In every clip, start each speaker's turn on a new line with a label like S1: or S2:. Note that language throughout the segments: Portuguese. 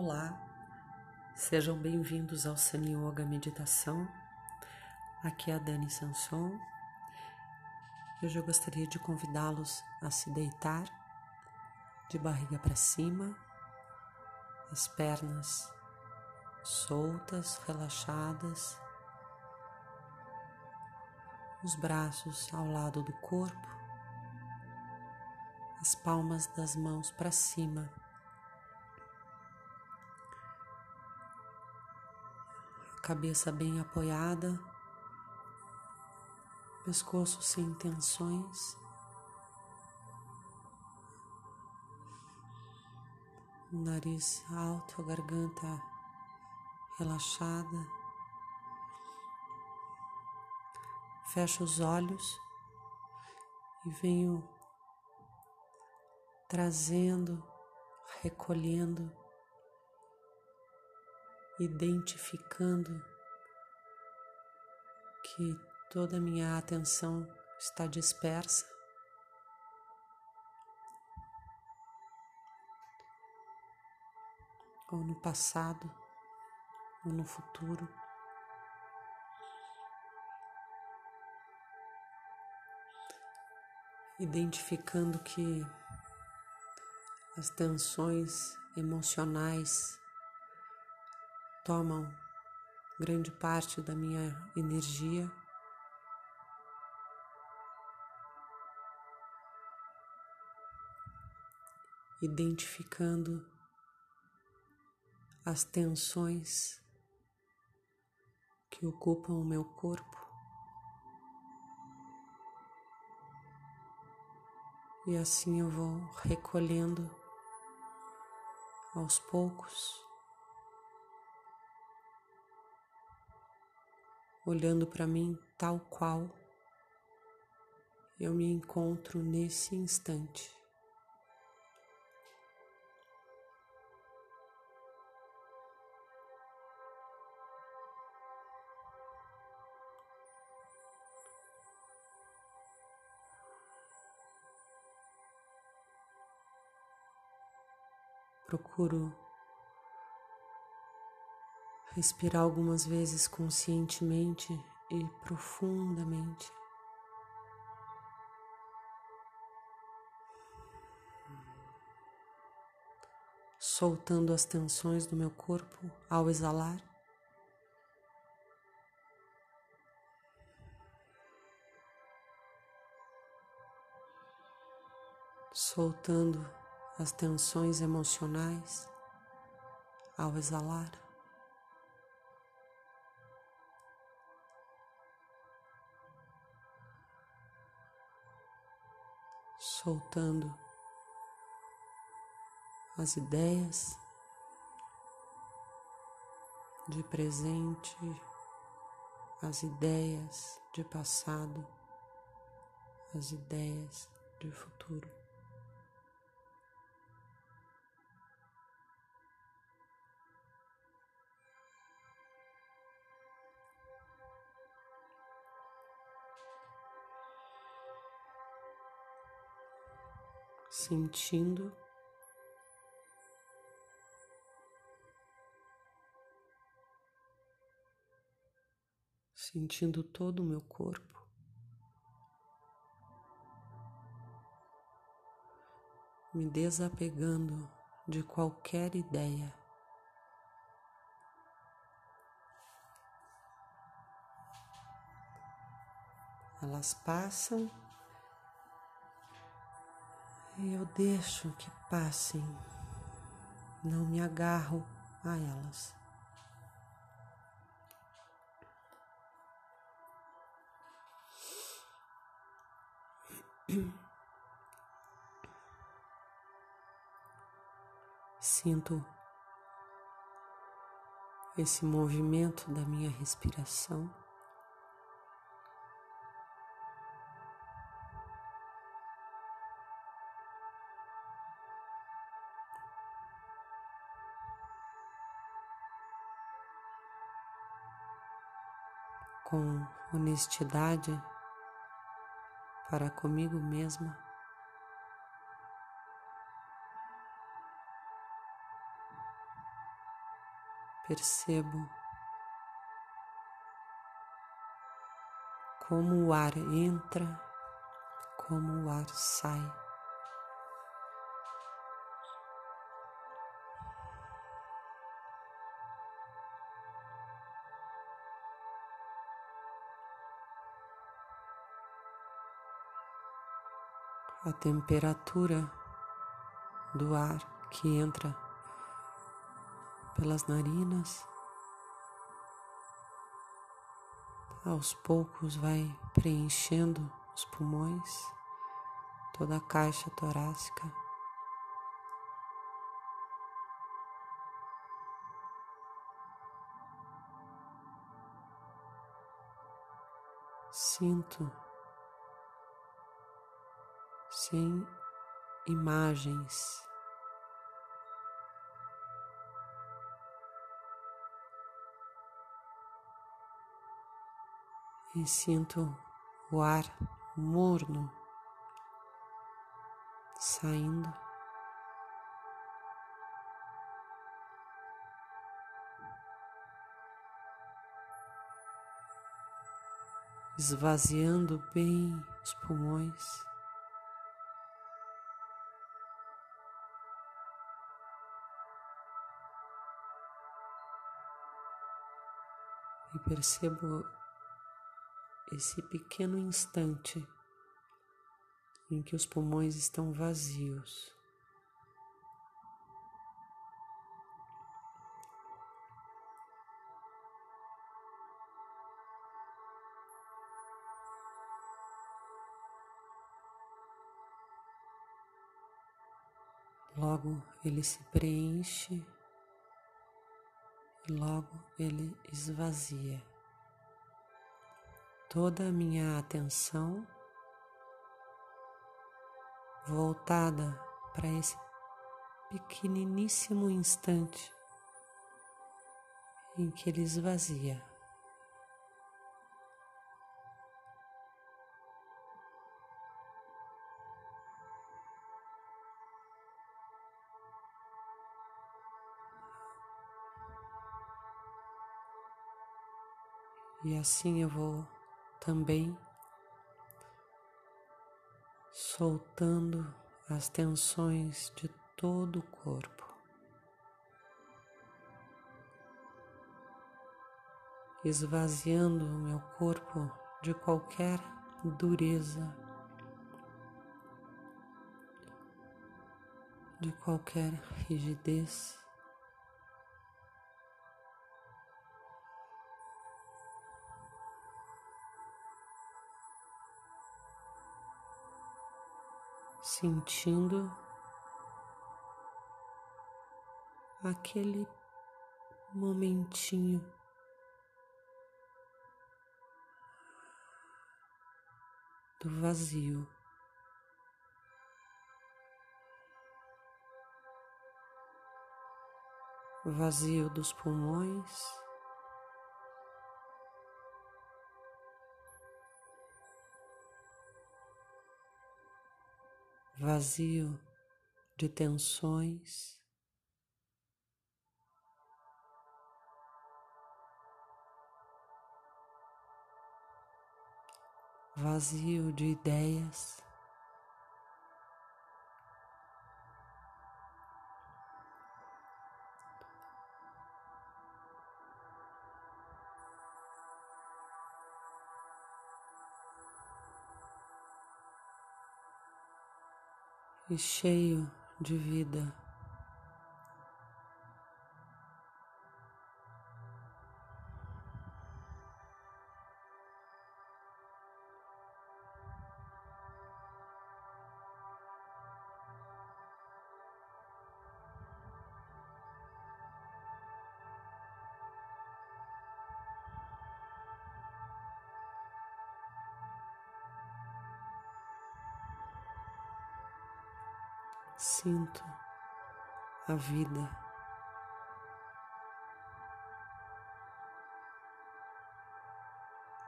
S1: Olá, sejam bem-vindos ao Sani Yoga Meditação. Aqui é a Dani Sanson. Hoje eu gostaria de convidá-los a se deitar de barriga para cima, as pernas soltas, relaxadas, os braços ao lado do corpo, as palmas das mãos para cima cabeça bem apoiada, pescoço sem tensões. Nariz alto, garganta relaxada. Fecho os olhos e venho trazendo, recolhendo identificando que toda a minha atenção está dispersa. Ou no passado, ou no futuro. Identificando que as tensões emocionais tomam grande parte da minha energia. Identificando as tensões que ocupam o meu corpo. E assim eu vou recolhendo aos poucos olhando para mim tal qual eu me encontro nesse instante. Procuro Respirar algumas vezes conscientemente e profundamente. Soltando as tensões do meu corpo ao exalar. Soltando as tensões emocionais ao exalar. Soltando as ideias de presente, as ideias de passado, as ideias de futuro. Sentindo sentindo todo o meu corpo. Me desapegando de qualquer ideia. Elas passam eu deixo que passem, não me agarro a elas. Sinto esse movimento da minha respiração. Com honestidade para comigo mesma. percebo como o ar entra, como o ar sai. A temperatura do ar que entra pelas narinas aos poucos vai preenchendo os pulmões, toda a caixa torácica. Sinto sem imagens e sinto o ar morno saindo. Esvaziando bem os pulmões. E percebo esse pequeno instante em que os pulmões estão vazios. Logo ele se preenche e logo ele esvazia toda a minha atenção voltada para esse pequeniníssimo instante em que ele esvazia. Assim eu vou também soltando as tensões de todo o corpo. Esvaziando o meu corpo de qualquer dureza, de qualquer rigidez. Sentindo aquele momentinho do vazio. Vazio dos pulmões. Vazio de tensões. Vazio de ideias. E cheio de vida. sinto a vida.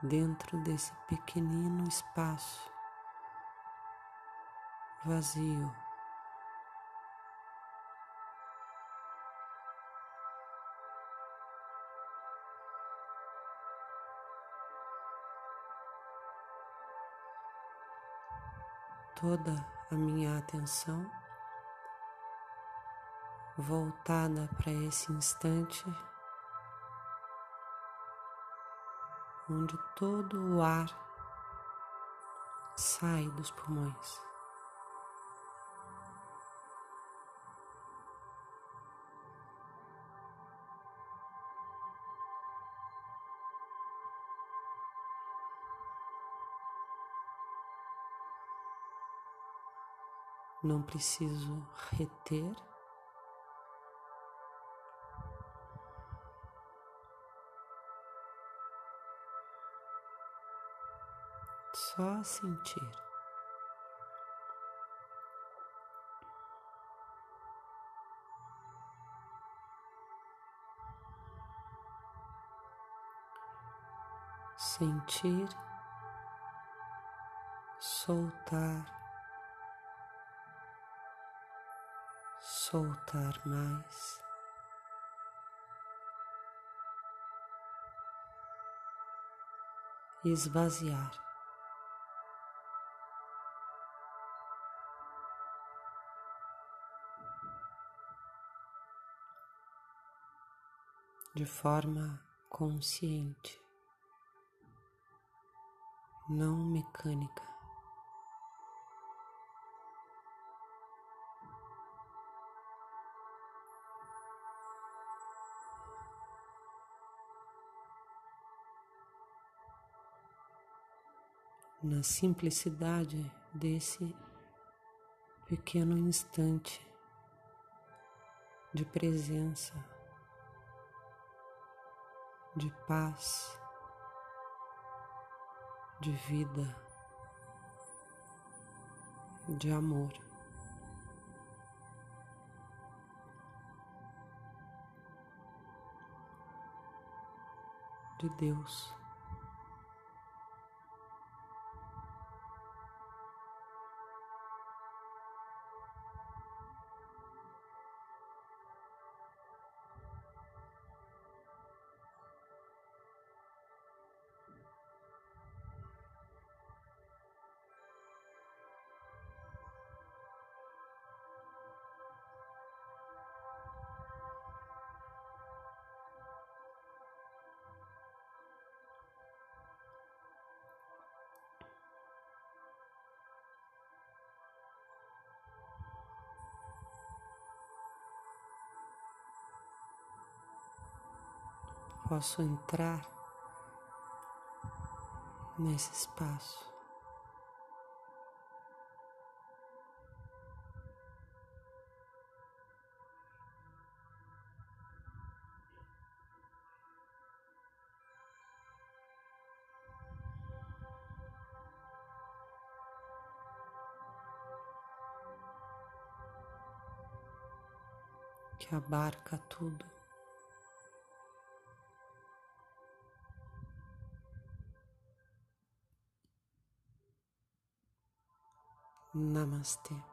S1: Dentro desse pequenino espaço vazio, toda a minha atenção voltada para esse instante onde todo o ar sai dos pulmões. Não preciso reter. Só sentir. Sentir, soltar. soltar mais. Esvaziar. De forma consciente, não mecânica. na simplicidade desse pequeno instante de presença, de paz, de vida, de amor. De Deus. Posso entrar nesse espaço. Que abarca tudo. Namaste.